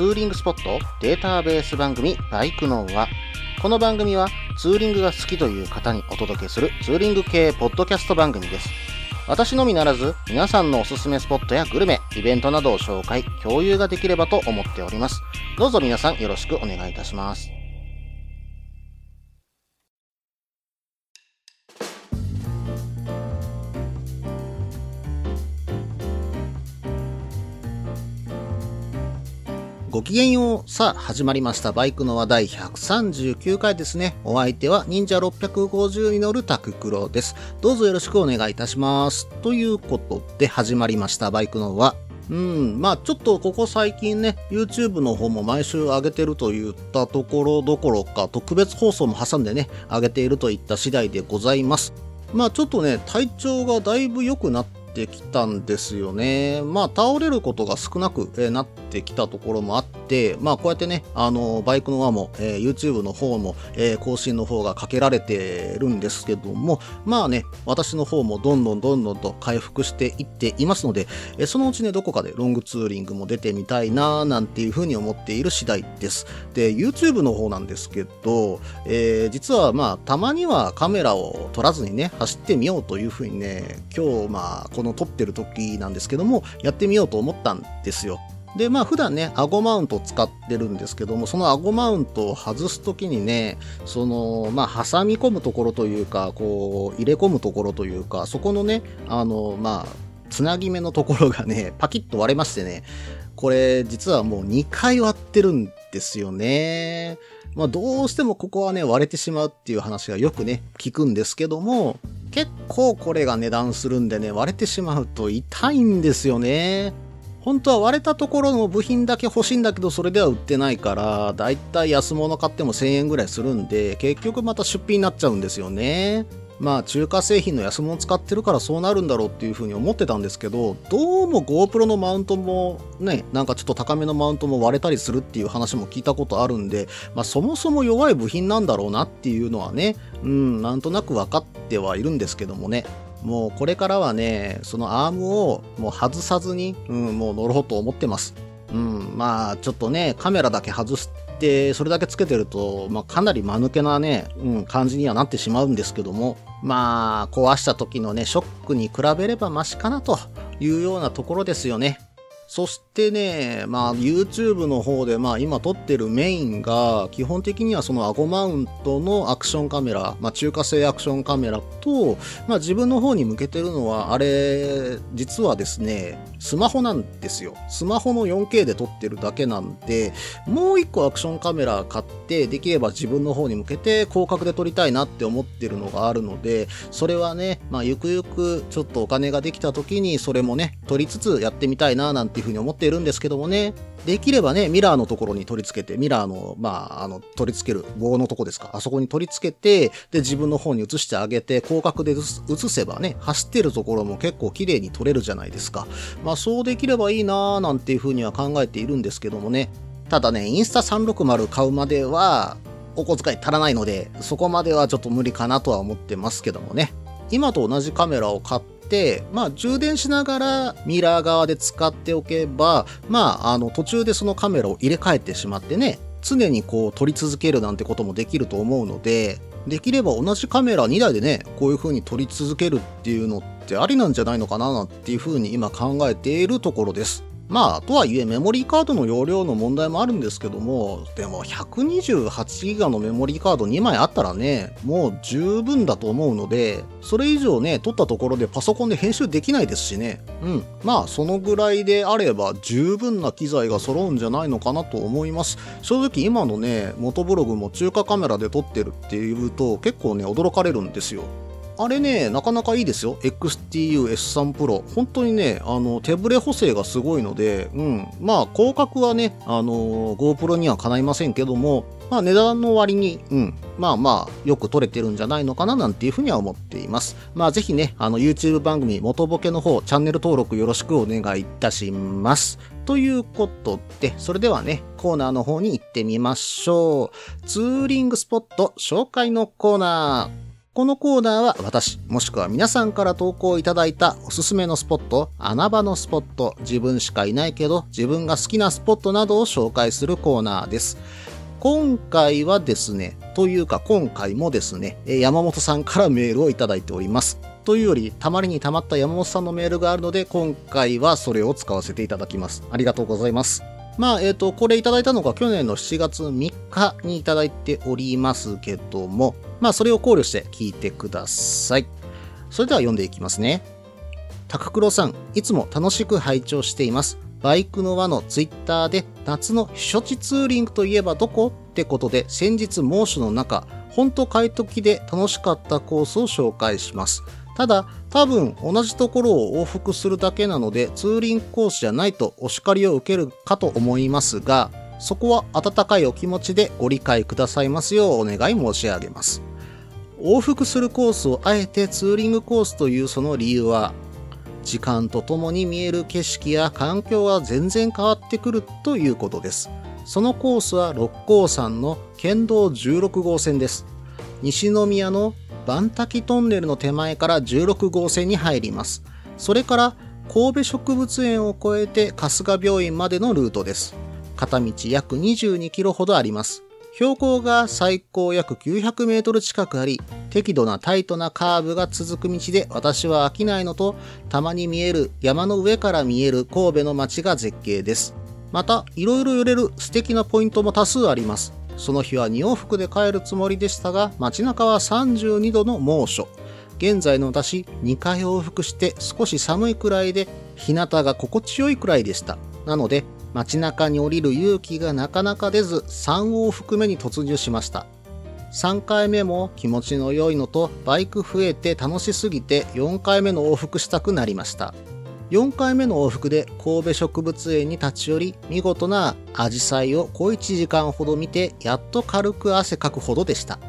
ツーリングスポットデータベース番組バイクノーはこの番組はツーリングが好きという方にお届けするツーリング系ポッドキャスト番組です。私のみならず皆さんのおすすめスポットやグルメ、イベントなどを紹介、共有ができればと思っております。どうぞ皆さんよろしくお願いいたします。ごきげんよう。さあ、始まりました。バイクの話題139回ですね。お相手は忍者650に乗るタククロです。どうぞよろしくお願いいたします。ということで始まりました。バイクの話。うん、まあちょっとここ最近ね、YouTube の方も毎週上げてるといったところどころか、特別放送も挟んでね、上げているといった次第でございます。まあちょっとね、体調がだいぶ良くなってきたんですよね。まあ倒れることが少なく、なってきたところもあって、まあこうやってね、あのバイクの輪も、えー YouTube の方も、えー更新の方がかけられてるんですけども、まあね、私の方もどんどんどんどんと回復していっていますので、えそのうちね、どこかでロングツーリングも出てみたいななんていうふうに思っている次第です。で、YouTube の方なんですけど、え実はまあ、たまにはカメラを撮らずにね、走ってみようというふうにね、今日まあ、この撮ってる時なんですけども、やってみようと思ったんですよ。で、まあ普段ね、顎マウントを使ってるんですけども、その顎マウントを外すときにね、その、まあ挟み込むところというか、こう、入れ込むところというか、そこのね、あの、まあ、つなぎ目のところがね、パキッと割れましてね、これ実はもう2回割ってるんですよね。まあどうしてもここはね割れてしまうっていう話がよくね聞くんですけども結構これが値段するんでね割れてしまうと痛いんですよね。本当は割れたところの部品だけ欲しいんだけどそれでは売ってないからだいたい安物買っても1000円ぐらいするんで結局また出費になっちゃうんですよね。まあ中華製品の安物使ってるからそうなるんだろうっていうふうに思ってたんですけどどうも GoPro のマウントもねなんかちょっと高めのマウントも割れたりするっていう話も聞いたことあるんで、まあ、そもそも弱い部品なんだろうなっていうのはねうんなんとなく分かってはいるんですけどもねもうこれからはねそのアームをもう外さずに、うん、もう乗ろうと思ってます。うん、まあちょっとねカメラだけ外してそれだけつけてると、まあ、かなり間抜けなね、うん、感じにはなってしまうんですけどもまあ壊した時のねショックに比べればマシかなというようなところですよね。そしてね、まあ YouTube の方でまあ今撮ってるメインが基本的にはそのアゴマウントのアクションカメラ、まあ中華製アクションカメラと、まあ自分の方に向けてるのはあれ、実はですね、スマホなんですよ。スマホの 4K で撮ってるだけなんで、もう一個アクションカメラ買って、できれば自分の方に向けて広角で撮りたいなって思ってるのがあるので、それはね、まあゆくゆくちょっとお金ができた時にそれもね、撮りつつやってみたいななんていうふうに思っているんですけどもね、できればね、ミラーのところに取り付けて、ミラーの、まあ、あの、取り付ける棒のとこですか？あそこに取り付けて、で、自分の方に移してあげて、広角で映す映せばね、走ってるところも結構綺麗に撮れるじゃないですか。まあ、そうできればいいなーなんていうふうには考えているんですけどもね。ただね、インスタ360買うまでは、お小遣い足らないので、そこまではちょっと無理かなとは思ってますけどもね。今と同じカメラを買って、まあ、充電しながらミラー側で使っておけば、まあ、あの途中でそのカメラを入れ替えてしまってね常にこう撮り続けるなんてこともできると思うのでできれば同じカメラ2台でねこういう風に撮り続けるっていうのってありなんじゃないのかななんていう風に今考えているところです。まあ、とはいえメモリーカードの容量の問題もあるんですけども、でも128ギガのメモリーカード2枚あったらね、もう十分だと思うので、それ以上ね、取ったところでパソコンで編集できないですしね。うん。まあ、そのぐらいであれば十分な機材が揃うんじゃないのかなと思います。正直今のね、元ブログも中華カメラで撮ってるっていうと結構ね、驚かれるんですよ。あれね、なかなかいいですよ。XTU-S3 Pro。本当にね、あの、手ブレ補正がすごいので、うん。まあ、広角はね、あの、GoPro にはかないませんけども、まあ、値段の割に、うん。まあまあ、よく撮れてるんじゃないのかななんていうふうには思っています。まあ、ぜひね、あの、YouTube 番組、元ボケの方、チャンネル登録よろしくお願いいたします。ということで、それではね、コーナーの方に行ってみましょう。ツーリングスポット紹介のコーナー。このコーナーは私、もしくは皆さんから投稿いただいたおすすめのスポット、穴場のスポット、自分しかいないけど自分が好きなスポットなどを紹介するコーナーです。今回はですね、というか今回もですね、山本さんからメールをいただいております。というより、たまりにたまった山本さんのメールがあるので、今回はそれを使わせていただきます。ありがとうございます。まあ、えっ、ー、と、これいただいたのが去年の7月3日にいただいておりますけども、まあ、それを考慮して聞いてください。それでは読んでいきますね。高黒さん、いつも楽しく拝聴しています。バイクの輪のツイッターで夏の避暑地ツーリングといえばどこ？ってことで先日猛暑の中、ほんと快適で楽しかったコースを紹介します。ただ、多分同じところを往復するだけなのでツーリングコースじゃないとお叱りを受けるかと思いますが、そこは温かいお気持ちでご理解くださいますようお願い申し上げます。往復するコースをあえてツーリングコースというその理由は、時間とともに見える景色や環境は全然変わってくるということです。そのコースは六甲山の県道16号線です。西宮の万滝トンネルの手前から16号線に入ります。それから神戸植物園を越えて春日病院までのルートです。片道約22キロほどあります。標高が最高約900メートル近くあり、適度なタイトなカーブが続く道で私は飽きないのと、たまに見える山の上から見える神戸の街が絶景です。また、いろいろ寄れる素敵なポイントも多数あります。その日は2往復で帰るつもりでしたが、街中は32度の猛暑。現在の私、2回往復して少し寒いくらいで、日向が心地よいくらいでした。なので、街中に降りる勇気がなかなか出ず3往復目に突入しました3回目も気持ちの良いのとバイク増えて楽しすぎて4回目の往復したくなりました4回目の往復で神戸植物園に立ち寄り見事なアジサイを小1時間ほど見てやっと軽く汗かくほどでした。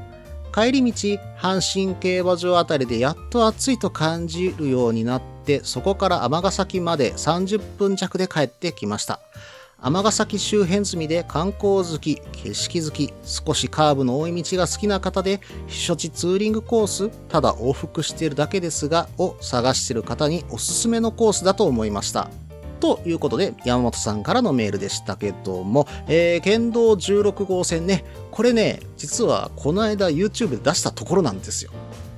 帰り道阪神競馬場あたりでやっと暑いと感じるようになってそこから尼崎まで30分弱で帰ってきました。尼崎周辺済みで観光好き、景色好き、少しカーブの多い道が好きな方で、避暑地ツーリングコース、ただ往復しているだけですが、を探している方におすすめのコースだと思いました。ということで、山本さんからのメールでしたけども、えー、県道16号線ね、これね、実はこの間 YouTube で出したところなんですよ。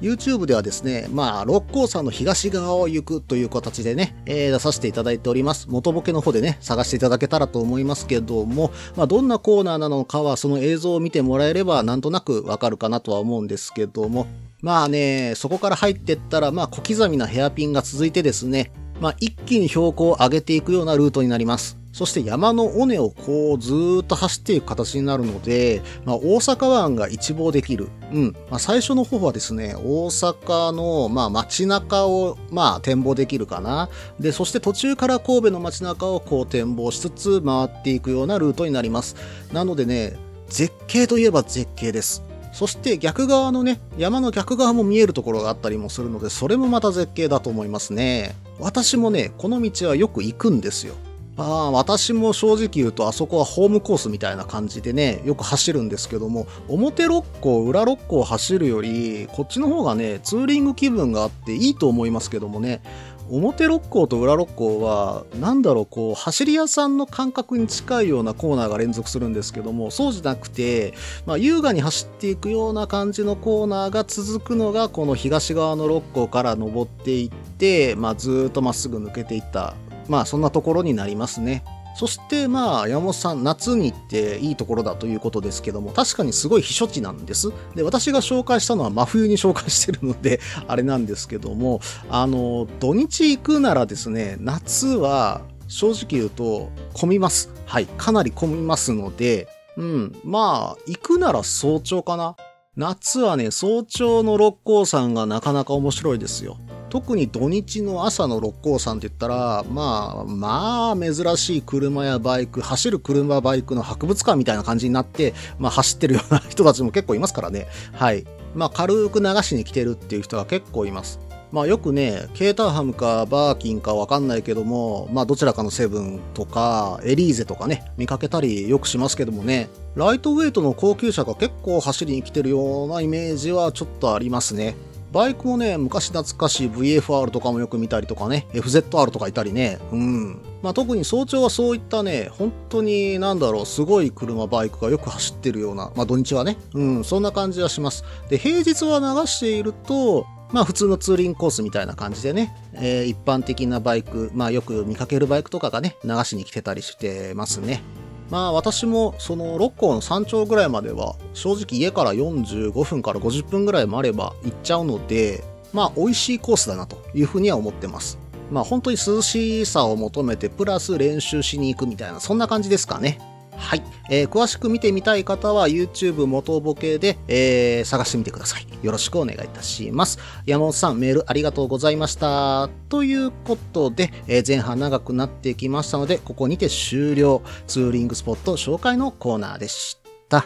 YouTube ではですね、まあ、六甲山の東側を行くという形でね、えー、出させていただいております。元ボケの方でね、探していただけたらと思いますけども、まあ、どんなコーナーなのかは、その映像を見てもらえれば、なんとなくわかるかなとは思うんですけども、まあね、そこから入ってったら、まあ、小刻みなヘアピンが続いてですね、まあ、一気に標高を上げていくようなルートになります。そして山の尾根をこうずーっと走っていく形になるので、まあ、大阪湾が一望できる。うん。まあ、最初の方はですね、大阪の、まあ、街中を、まあ、展望できるかな。で、そして途中から神戸の街中をこう展望しつつ回っていくようなルートになります。なのでね、絶景といえば絶景です。そして逆側のね、山の逆側も見えるところがあったりもするので、それもまた絶景だと思いますね。私もね、この道はよく行くんですよ。ああ、私も正直言うとあそこはホームコースみたいな感じでね、よく走るんですけども、表六甲、裏六甲を走るより、こっちの方がね、ツーリング気分があっていいと思いますけどもね、表六甲と裏六甲は、なんだろう、こう、走り屋さんの感覚に近いようなコーナーが連続するんですけども、そうじゃなくて、まあ、優雅に走っていくような感じのコーナーが続くのが、この東側の六甲から登っていって、まあ、ずっとまっすぐ抜けていったまあそんなところになりますね。そしてまあ山本さん夏に行っていいところだということですけども確かにすごい避暑地なんです。で私が紹介したのは真冬に紹介してるので あれなんですけどもあの土日行くならですね夏は正直言うと混みます。はい。かなり混みますのでうん。まあ行くなら早朝かな。夏はね早朝の六甲山がなかなか面白いですよ。特に土日の朝の六甲山って言ったら、まあ、まあ、珍しい車やバイク、走る車バイクの博物館みたいな感じになって、まあ、走ってるような人たちも結構いますからね。はい。まあ、軽く流しに来てるっていう人が結構います。まあよくね、ケーターハムかバーキンかわかんないけども、まあどちらかのセブンとかエリーゼとかね、見かけたりよくしますけどもね、ライトウェイトの高級車が結構走りに来てるようなイメージはちょっとありますね。バイクもね、昔懐かしい VFR とかもよく見たりとかね、FZR とかいたりね、うん。まあ、特に早朝はそういったね、本当になんだろう、すごい車、バイクがよく走ってるような、まあ土日はね、うん、そんな感じはします。で、平日は流していると、まあ普通のツーリングコースみたいな感じでね、えー、一般的なバイク、まあよく見かけるバイクとかがね、流しに来てたりしてますね。まあ私もその六甲の山頂ぐらいまでは正直家から45分から50分ぐらいもあれば行っちゃうので、まあ美味しいコースだなというふうには思ってます。まあ本当に涼しさを求めてプラス練習しに行くみたいなそんな感じですかね。はい、えー、詳しく見てみたい方は YouTube 元ボケで、えー、探してみてください。よろしくお願いいたします。山本さん、メールありがとうございました。ということで、えー、前半長くなってきましたので、ここにて終了。ツーリングスポット紹介のコーナーでした。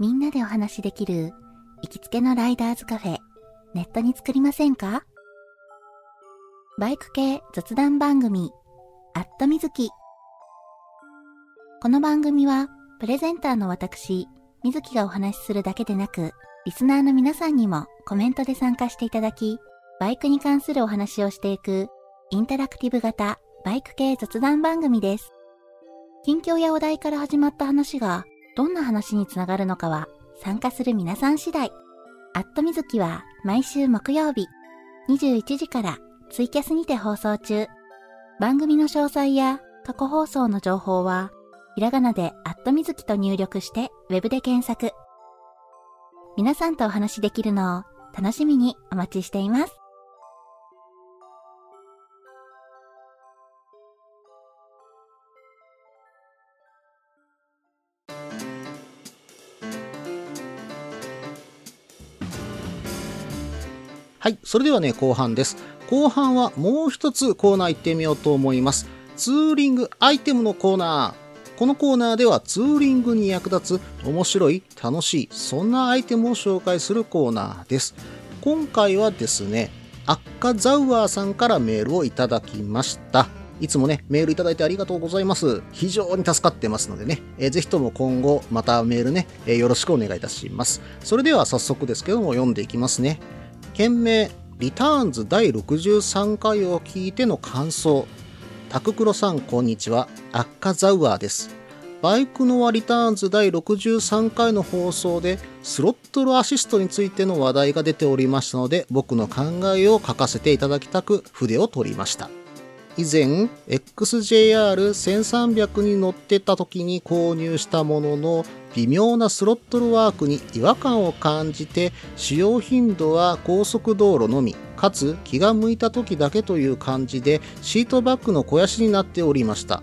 みんなでお話しできる行きつけのライダーズカフェ、ネットに作りませんか？バイク系雑談番組、アットみずき。この番組は、プレゼンターの私、みずきがお話しするだけでなく、リスナーの皆さんにもコメントで参加していただき、バイクに関するお話をしていく、インタラクティブ型バイク系雑談番組です。近況やお題から始まった話が、どんな話につながるのかは、参加する皆さん次第。アットみずきは毎週木曜日、21時からツイキャスにて放送中。番組の詳細や過去放送の情報は、ひらがなでアットみずきと入力してウェブで検索。皆さんとお話しできるのを楽しみにお待ちしています。はい。それではね、後半です。後半はもう一つコーナー行ってみようと思います。ツーリングアイテムのコーナー。このコーナーではツーリングに役立つ面白い、楽しい、そんなアイテムを紹介するコーナーです。今回はですね、アッカザウアーさんからメールをいただきました。いつもね、メールいただいてありがとうございます。非常に助かってますのでね、えー、ぜひとも今後またメールね、えー、よろしくお願いいたします。それでは早速ですけども読んでいきますね。件名、リターンズ第63回を聞いての感想。タククロさん、こんにちは。アッカザウアーです。バイクノアリターンズ第63回の放送でスロットルアシストについての話題が出ておりましたので僕の考えを書かせていただきたく筆を取りました。以前 XJR1300 に乗ってた時に購入したものの微妙なスロットルワークに違和感を感じて使用頻度は高速道路のみかつ気が向いた時だけという感じでシートバッグの肥やしになっておりました。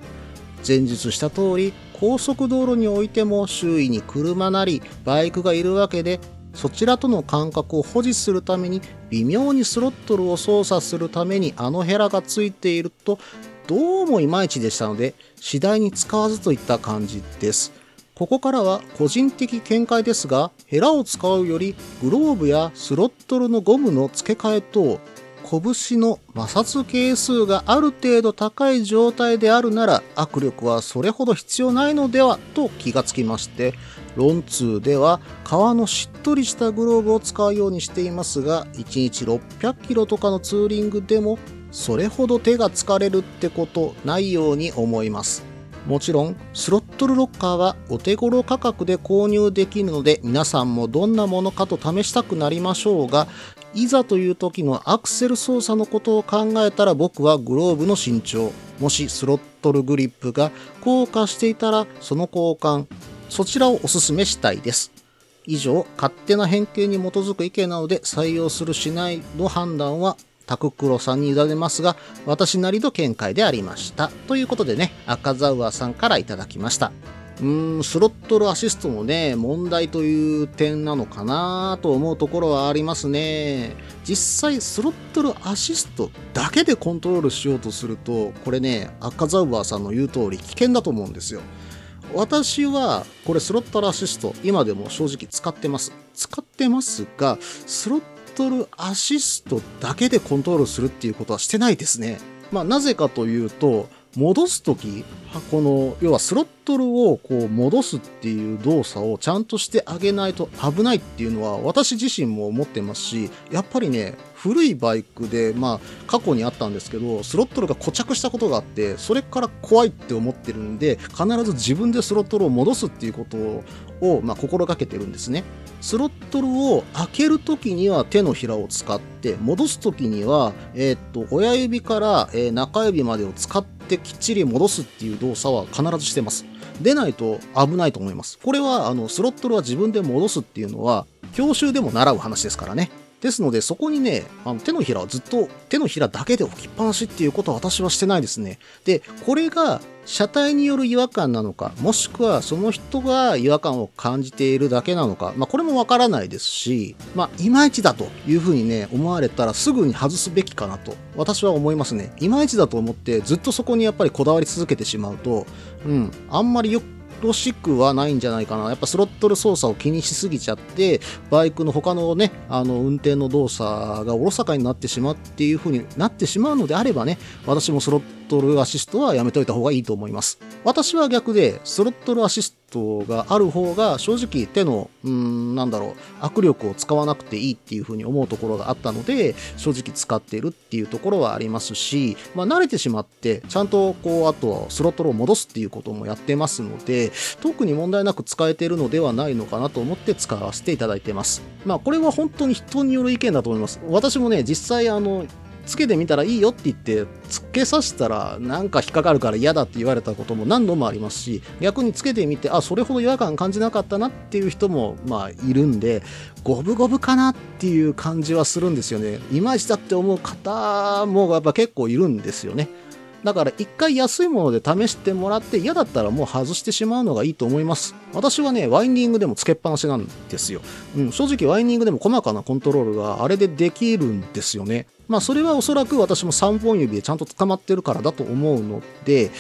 前述した通り高速道路においても周囲に車なりバイクがいるわけでそちらとの間隔を保持するために微妙にスロットルを操作するためにあのヘラがついているとどうもいまいちでしたので次第に使わずといった感じです。ここからは個人的見解ですがヘラを使うよりグローブやスロットルのゴムの付け替え等拳の摩擦係数がある程度高い状態であるなら握力はそれほど必要ないのではと気がつきましてロンツーでは革のしっとりしたグローブを使うようにしていますが1日600キロとかのツーリングでもそれほど手が疲れるってことないように思いますもちろんスロットルロッカーはお手頃価格で購入できるので皆さんもどんなものかと試したくなりましょうがいざという時のアクセル操作のことを考えたら僕はグローブの身長もしスロットルグリップが硬化していたらその交換そちらをお勧めしたいです。以上、勝手な偏見に基づく意見なので採用するしないの判断はタククロさんに委ねますが、私なりの見解でありました。ということでね、赤ザウアさんからいただきました。うーん、スロットルアシストもね、問題という点なのかなと思うところはありますね。実際、スロットルアシストだけでコントロールしようとすると、これね、赤ザウアーさんの言う通り危険だと思うんですよ。私はこれスロットルアシスト今でも正直使ってます。使ってますがスロットルアシストだけでコントロールするっていうことはしてないですね。まあ、なぜかというと、戻すとき、この、要はスロットルをこう戻すっていう動作をちゃんとしてあげないと危ないっていうのは私自身も思ってますし、やっぱりね、古いバイクで、まあ、過去にあったんですけど、スロットルが固着したことがあって、それから怖いって思ってるんで、必ず自分でスロットルを戻すっていうことを、まあ、心がけてるんですね。スロットルを開けるときには手のひらを使って、戻すときには、えー、っと、親指から、え、中指までを使ってきっちり戻すっていう動作は必ずしてます。出ないと危ないと思います。これは、あの、スロットルは自分で戻すっていうのは、教習でも習う話ですからね。ですので、そこにね、あの手のひらをずっと手のひらだけで置きっぱなしっていうことは私はしてないですね。で、これが車体による違和感なのか、もしくはその人が違和感を感じているだけなのか、まあこれもわからないですし、まあいまいちだというふうにね、思われたらすぐに外すべきかなと私は思いますね。いまいちだと思ってずっとそこにやっぱりこだわり続けてしまうと、うん、あんまりよろしくはないんじゃないかな。やっぱスロットル操作を気にしすぎちゃって、バイクの他のね、あの、運転の動作がおろそかになってしまうっていう風になってしまうのであればね、私もスロットルアシストはやめといた方がいいと思います。私は逆で、スロットルアシストがある方が正直手の、うん、なんだろう、握力を使わなくていいっていう風に思うところがあったので、正直使ってるっていうところはありますし、まあ慣れてしまって、ちゃんとこう、あとはスロットルを戻すっていうこともやってますので、特に問題なく使えてるのではないのかなと思って使わせていただいてます。まあこれは本当に人による意見だと思います。私もね、実際あの、つけてみたらいいよって言ってつけさせたらなんか引っかかるから嫌だって言われたことも何度もありますし逆につけてみてあそれほど違和感感じなかったなっていう人もまあいるんで五分五分かなっていう感じはするんですよね。いまいちだって思う方もやっぱ結構いるんですよね。だから一回安いもので試してもらって嫌だったらもう外してしまうのがいいと思います。私はね、ワインディングでもつけっぱなしなんですよ。うん、正直ワインディングでも細かなコントロールがあれでできるんですよね。まあそれはおそらく私も3本指でちゃんと捕まってるからだと思うので、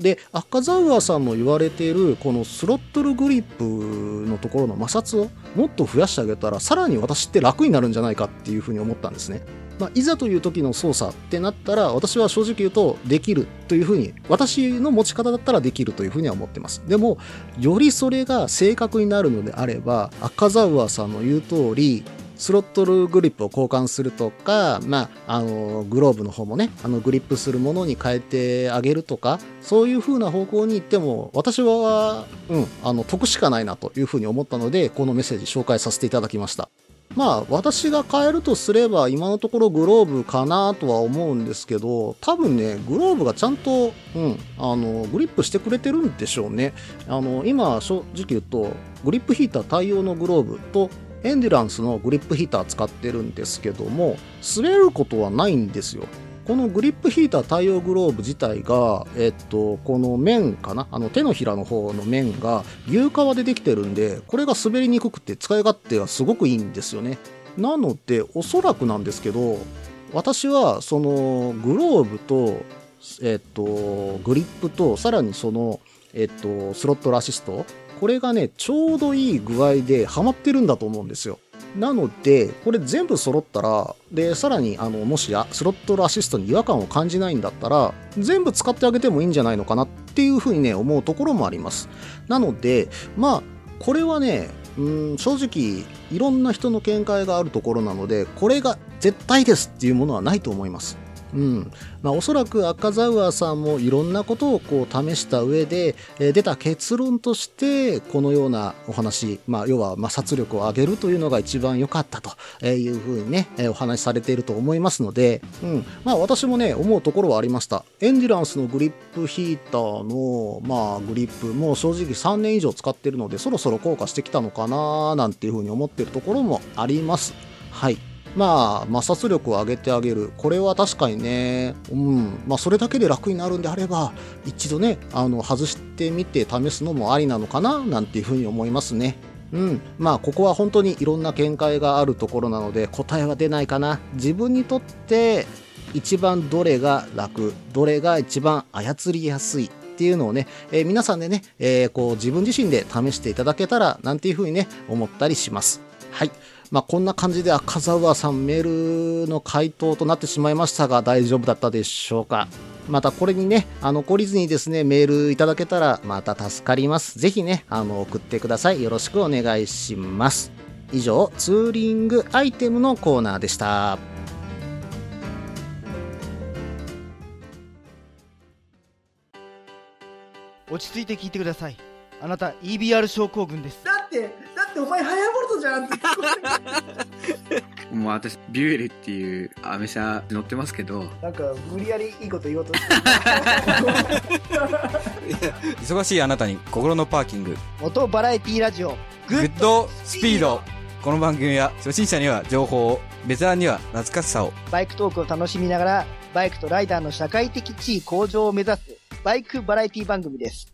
で、赤ザウアーさんの言われている、このスロットルグリップのところの摩擦をもっと増やしてあげたら、さらに私って楽になるんじゃないかっていうふうに思ったんですね。まあ、いざという時の操作ってなったら、私は正直言うとできるというふうに、私の持ち方だったらできるというふうには思ってます。でも、よりそれが正確になるのであれば、赤ザウアーさんの言う通り、スロットルグリップを交換するとか、まあ、あの、グローブの方もね、あの、グリップするものに変えてあげるとか、そういう風な方向に行っても、私は、うん、あの、得しかないなという風に思ったので、このメッセージ紹介させていただきました。まあ、私が買えるとすれば、今のところグローブかなとは思うんですけど、多分ね、グローブがちゃんと、うん、あの、グリップしてくれてるんでしょうね。あの、今、正直言うと、グリップヒーター対応のグローブと、エンデュランスのグリップヒーター使ってるんですけども、滑ることはないんですよ。このグリップヒーター対応グローブ自体が、えっと、この面かな？あの手のひらの方の面が牛革でできてるんで、これが滑りにくくて使い勝手がすごくいいんですよね。なので、おそらくなんですけど、私はそのグローブと、えっと、グリップと、さらにその、えっと、スロットルアシスト、これがね、ちょうどいい具合でハマってるんだと思うんですよ。なので、これ全部揃ったら、で、さらに、あの、もしや、スロットルアシストに違和感を感じないんだったら、全部使ってあげてもいいんじゃないのかなっていうふうにね、思うところもあります。なので、まあ、これはね、うん正直、いろんな人の見解があるところなので、これが絶対ですっていうものはないと思います。うん。まあ、おそらく赤ザウアさんもいろんなことをこう試した上で、えー、出た結論として、このようなお話、まあ、要は摩擦力を上げるというのが一番良かったというふうにね、えー、お話しされていると思いますので、うん。まあ、私もね、思うところはありました。エンデュランスのグリップヒーターの、まあ、グリップも正直3年以上使ってるので、そろそろ効果してきたのかななんていうふうに思ってるところもあります。はい。まあ、摩擦力を上げてあげる。これは確かにね、うん、まあ、それだけで楽になるんであれば、一度ね、あの、外してみて試すのもありなのかな、なんていうふうに思いますね。うん。まあ、ここは本当にいろんな見解があるところなので、答えは出ないかな。自分にとって、一番どれが楽、どれが一番操りやすいっていうのをね、えー、皆さんでね、えー、こう自分自身で試していただけたら、なんていうふうにね、思ったりします。はい。まあ、こんな感じで赤澤さんメールの回答となってしまいましたが、大丈夫だったでしょうか？またこれにね、あの、懲りずにですね、メールいただけたらまた助かります。ぜひね、あの、送ってください。よろしくお願いします。以上、ツーリングアイテムのコーナーでした。落ち着いて聞いてください。あなた EBR 症候群です。だって、だってお前ハヤボルトじゃんってもう私、ビュエルっていうアメ車乗ってますけど。なんか、無理やりいいこと言おうとして 忙しいあなたに心のパーキング。元バラエティラジオ、グッドスピード。この番組は初心者には情報を、ベテランには懐かしさを。バイクトークを楽しみながら、バイクとライダーの社会的地位向上を目指す、バイクバラエティ番組です。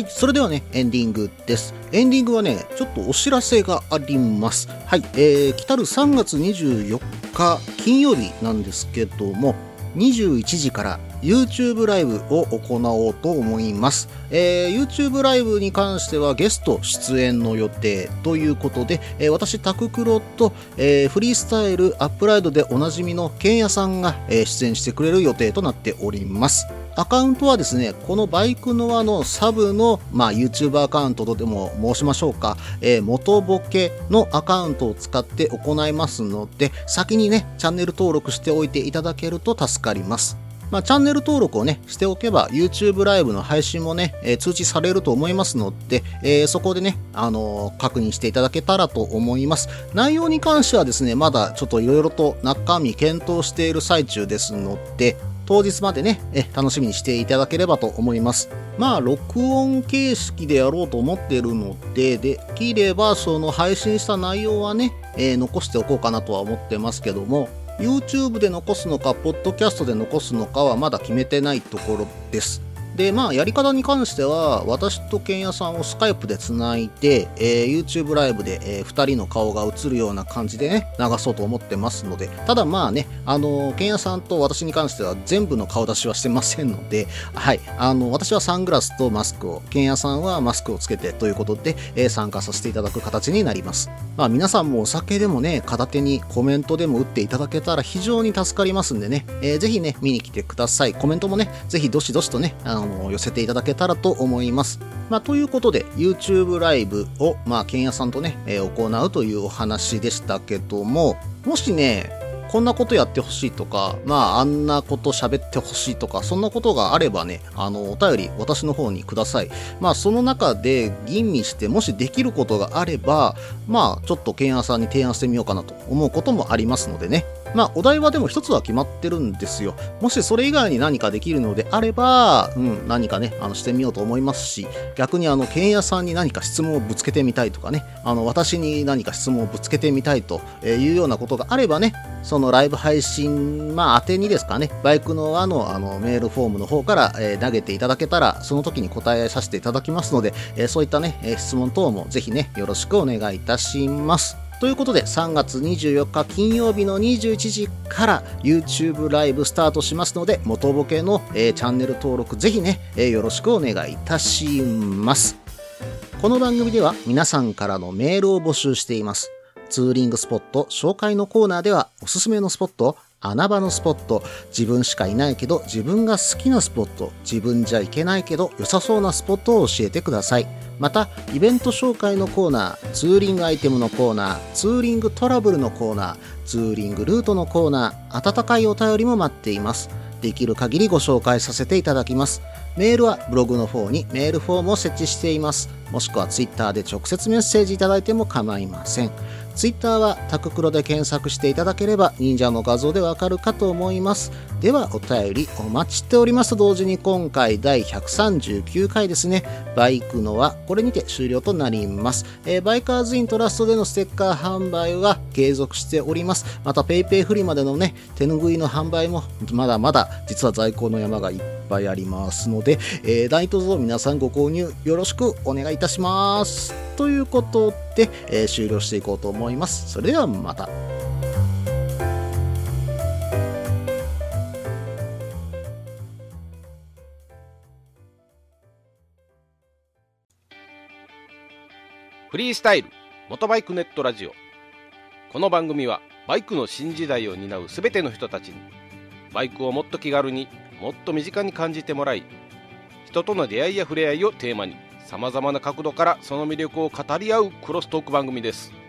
はい、それではね、エンディングです。エンディングはね、ちょっとお知らせがあります。はい、えー、来たる3月24日金曜日なんですけども、21時から YouTube ライブを行おうと思います、えー、YouTube ライブに関してはゲスト出演の予定ということで、えー、私タククロと、えー、フリースタイルアップライドでおなじみのケンヤさんが、え出演してくれる予定となっております。アカウントはですね、このバイクノアのサブの、まあ、YouTube アカウントとでも申しましょうか、えー、元ボケのアカウントを使って行いますので、先にね、チャンネル登録しておいていただけると助かります。まあ、チャンネル登録をね、しておけば、YouTube ライブの配信もね、えー、通知されると思いますので、えー、そこでね、あのー、確認していただけたらと思います。内容に関してはですね、まだちょっといろいろと中身検討している最中ですので、当日までね、え楽しみにしていただければと思います。まあ、録音形式でやろうと思っているので、できればその配信した内容はね、え、残しておこうかなとは思ってますけども、YouTube で残すのか、ポッドキャストで残すのかはまだ決めてないところです。で、まあ、やり方に関しては、私とケンヤさんをスカイプでつないで、えー、YouTube ライブで、えー、2人の顔が映るような感じでね、流そうと思ってますので、ただまあね、あのー、ケンヤさんと私に関しては全部の顔出しはしてませんので、はい、あの、私はサングラスとマスクを、ケンヤさんはマスクをつけてということで、えー、参加させていただく形になります。まあ、皆さんもお酒でもね、片手にコメントでも打っていただけたら非常に助かりますんでね、えー、ぜひね、見に来てください。コメントもね、ぜひどしどしとね、あのの寄せていただけたらと思います。まあ、ということで、YouTube ライブを、まあ、ケンヤさんとね、え、行うというお話でしたけども、もしね、こんなことやってほしいとか、まあ、あんなこと喋ってほしいとか、そんなことがあればね、あの、お便り、私の方にください。まあ、その中で吟味して、もしできることがあれば、まあ、ちょっとケンヤさんに提案してみようかなと思うこともありますのでね。まあ、お題はでも一つは決まってるんですよ。もしそれ以外に何かできるのであれば、うん、何かね、あの、してみようと思いますし、逆にあの、ケンヤさんに何か質問をぶつけてみたいとかね、あの、私に何か質問をぶつけてみたいというようなことがあればね、そのライブ配信、まあ、当てにですかね、バイクのあの、あの、メールフォームの方から、えー、投げていただけたら、その時に答えさせていただきますので、えー、そういったね、質問等もぜひね、よろしくお願いいたします。ということで、3月24日金曜日の21時から YouTube ライブスタートしますので、元ボケの、えー、チャンネル登録ぜひね、えー、よろしくお願いいたします。この番組では皆さんからのメールを募集しています。ツーリングスポット紹介のコーナーではおすすめのスポット、穴場のスポット、自分しかいないけど自分が好きなスポット、自分じゃいけないけど良さそうなスポットを教えてください。また、イベント紹介のコーナー、ツーリングアイテムのコーナー、ツーリングトラブルのコーナー、ツーリングルートのコーナー、温かいお便りも待っています。できる限りご紹介させていただきます。メールはブログの方にメールフォームを設置しています。もしくは Twitter で直接メッセージいただいても構いません。Twitter はタククロで検索していただければ忍者の画像でわかるかと思います。ではお便りお待ちしておりますと同時に今回第139回ですね、バイクのはこれにて終了となります。えー、バイカーズイントラストでのステッカー販売は継続しております。また PayPay フリマでのね、手拭いの販売もまだまだ実は在庫の山がいっぱいぱいありますので、えー、何卒皆さんご購入よろしくお願いいたします。ということで、えー、終了していこうと思います。それではまた。フリースタイル元バイクネットラジオこの番組はバイクの新時代を担うすべての人たちにバイクをもっと気軽にもっと身近に感じてもらい人との出会いや触れ合いをテーマにさまざまな角度からその魅力を語り合うクロストーク番組です。